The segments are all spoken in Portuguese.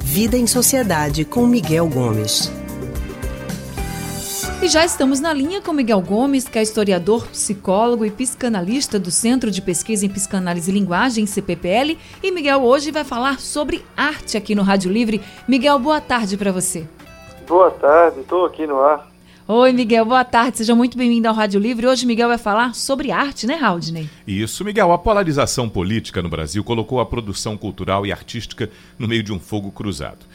Vida em Sociedade com Miguel Gomes. E já estamos na linha com Miguel Gomes, que é historiador, psicólogo e psicanalista do Centro de Pesquisa em Psicanálise e Linguagem, CPPL. E Miguel hoje vai falar sobre arte aqui no Rádio Livre. Miguel, boa tarde para você. Boa tarde, estou aqui no ar. Oi, Miguel, boa tarde. Seja muito bem-vindo ao Rádio Livre. Hoje Miguel vai falar sobre arte, né, Haldney? Isso, Miguel. A polarização política no Brasil colocou a produção cultural e artística no meio de um fogo cruzado.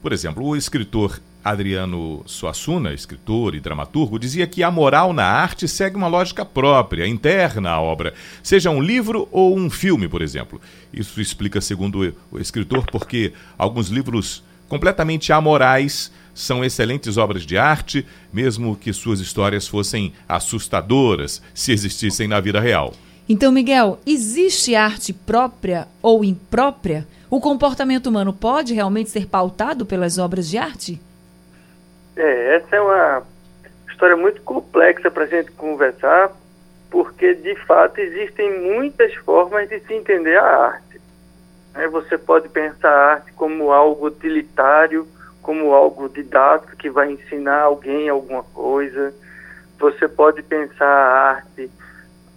Por exemplo, o escritor Adriano Suassuna, escritor e dramaturgo, dizia que a moral na arte segue uma lógica própria, interna à obra, seja um livro ou um filme, por exemplo. Isso explica, segundo o escritor, porque alguns livros completamente amorais são excelentes obras de arte, mesmo que suas histórias fossem assustadoras se existissem na vida real. Então, Miguel, existe arte própria ou imprópria? O comportamento humano pode realmente ser pautado pelas obras de arte? É, essa é uma história muito complexa para a gente conversar, porque de fato existem muitas formas de se entender a arte. É, você pode pensar a arte como algo utilitário, como algo didático que vai ensinar alguém alguma coisa. Você pode pensar a arte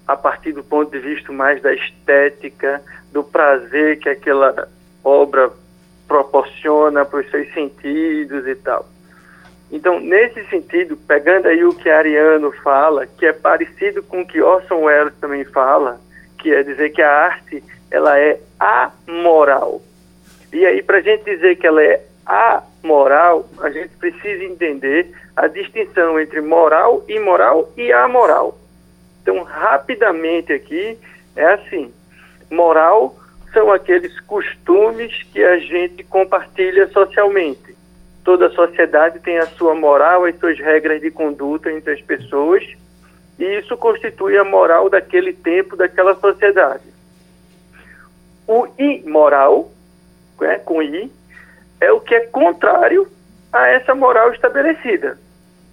a partir do ponto de vista mais da estética, do prazer que aquela obra proporciona para os seus sentidos e tal. Então, nesse sentido, pegando aí o que Ariano fala, que é parecido com o que Orson Welles também fala, que é dizer que a arte ela é amoral. E aí, para a gente dizer que ela é amoral, a gente precisa entender a distinção entre moral, imoral e amoral. Então, rapidamente aqui, é assim: moral são aqueles costumes que a gente compartilha socialmente. Toda sociedade tem a sua moral, as suas regras de conduta entre as pessoas, e isso constitui a moral daquele tempo, daquela sociedade. O imoral, né, com I, é o que é contrário a essa moral estabelecida.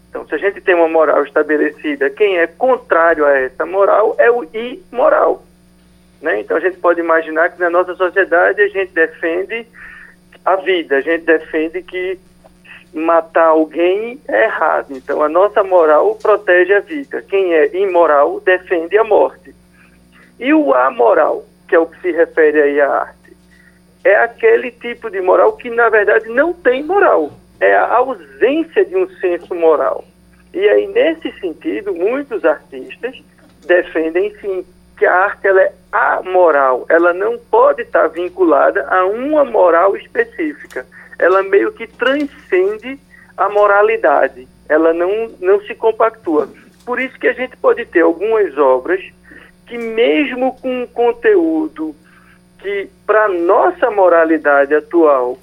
Então, se a gente tem uma moral estabelecida, quem é contrário a essa moral é o imoral. Né? Então, a gente pode imaginar que na nossa sociedade a gente defende a vida, a gente defende que matar alguém é errado. Então, a nossa moral protege a vida. Quem é imoral defende a morte. E o amoral, que é o que se refere aí à arte? É aquele tipo de moral que, na verdade, não tem moral. É a ausência de um senso moral. E aí, nesse sentido, muitos artistas defendem, sim, que a arte ela é amoral. Ela não pode estar vinculada a uma moral específica. Ela meio que transcende a moralidade. Ela não, não se compactua. Por isso que a gente pode ter algumas obras que, mesmo com um conteúdo que para nossa moralidade atual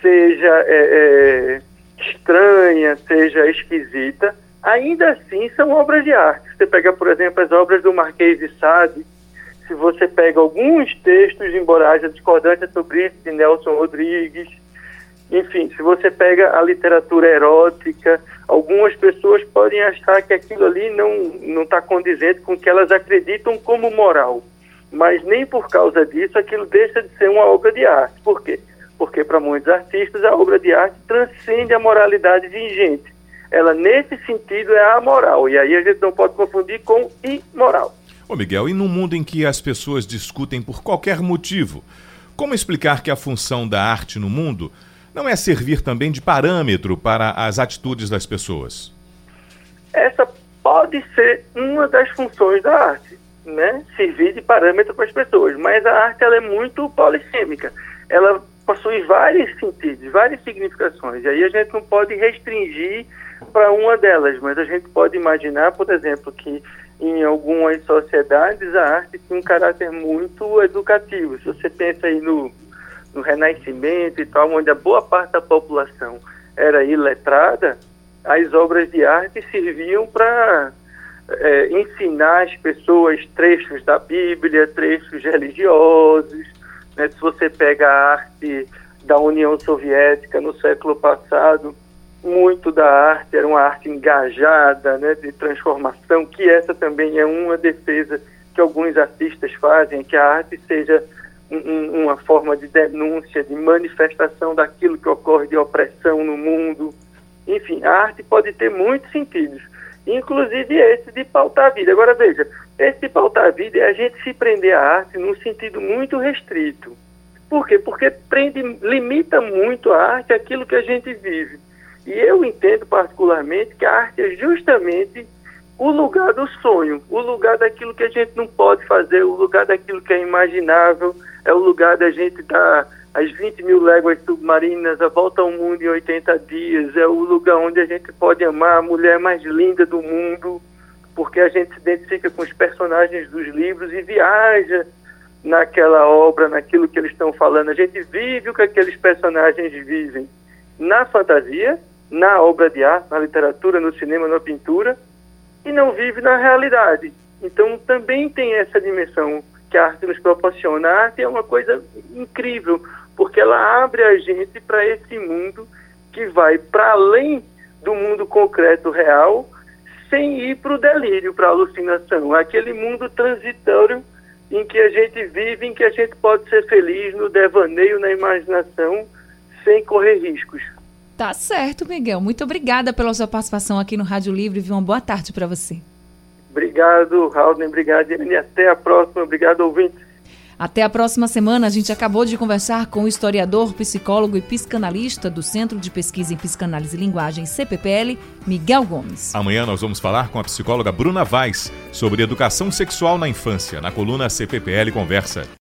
seja é, é, estranha, seja esquisita, ainda assim são obras de arte. Você pega, por exemplo, as obras do Marquês de Sade, se você pega alguns textos, embora haja discordância sobre isso, de Nelson Rodrigues, enfim, se você pega a literatura erótica, algumas pessoas podem achar que aquilo ali não está condizente com o que elas acreditam como moral mas nem por causa disso aquilo deixa de ser uma obra de arte. Por quê? Porque para muitos artistas a obra de arte transcende a moralidade vigente. Ela, nesse sentido, é amoral. E aí a gente não pode confundir com imoral. Ô Miguel, e num mundo em que as pessoas discutem por qualquer motivo, como explicar que a função da arte no mundo não é servir também de parâmetro para as atitudes das pessoas? Essa pode ser uma das funções da arte né, servir de parâmetro para as pessoas. Mas a arte ela é muito polissêmica. Ela possui vários sentidos, várias significações. E aí a gente não pode restringir para uma delas, mas a gente pode imaginar, por exemplo, que em algumas sociedades a arte tem um caráter muito educativo. Se você pensa aí no, no Renascimento e tal, onde a boa parte da população era iletrada, as obras de arte serviam para é, ensinar as pessoas trechos da Bíblia, trechos religiosos. Né? Se você pega a arte da União Soviética no século passado, muito da arte era uma arte engajada, né, de transformação, que essa também é uma defesa que alguns artistas fazem, que a arte seja um, uma forma de denúncia, de manifestação daquilo que ocorre de opressão no mundo. Enfim, a arte pode ter muitos sentidos, inclusive esse de pautar a vida. Agora veja, esse de pautar a vida é a gente se prender à arte num sentido muito restrito. Por quê? Porque prende, limita muito a arte aquilo que a gente vive. E eu entendo particularmente que a arte é justamente o lugar do sonho, o lugar daquilo que a gente não pode fazer, o lugar daquilo que é imaginável, é o lugar da gente dar as 20 mil léguas submarinas, a volta ao mundo em 80 dias, é o lugar onde a gente pode amar a mulher mais linda do mundo, porque a gente se identifica com os personagens dos livros e viaja naquela obra, naquilo que eles estão falando. A gente vive o que aqueles personagens vivem na fantasia, na obra de arte, na literatura, no cinema, na pintura, e não vive na realidade. Então também tem essa dimensão que a arte nos proporciona. A arte é uma coisa incrível, porque ela abre a gente para esse mundo que vai para além do mundo concreto real, sem ir para o delírio, para a alucinação. Aquele mundo transitório em que a gente vive, em que a gente pode ser feliz no devaneio, na imaginação, sem correr riscos. Tá certo, Miguel. Muito obrigada pela sua participação aqui no Rádio Livre. Uma boa tarde para você. Obrigado, Raul. Obrigado, e até a próxima. Obrigado, ouvintes. Até a próxima semana. A gente acabou de conversar com o historiador, psicólogo e psicanalista do Centro de Pesquisa em Psicanálise e Linguagem, CPPL, Miguel Gomes. Amanhã nós vamos falar com a psicóloga Bruna Vaz sobre educação sexual na infância, na coluna CPPL Conversa.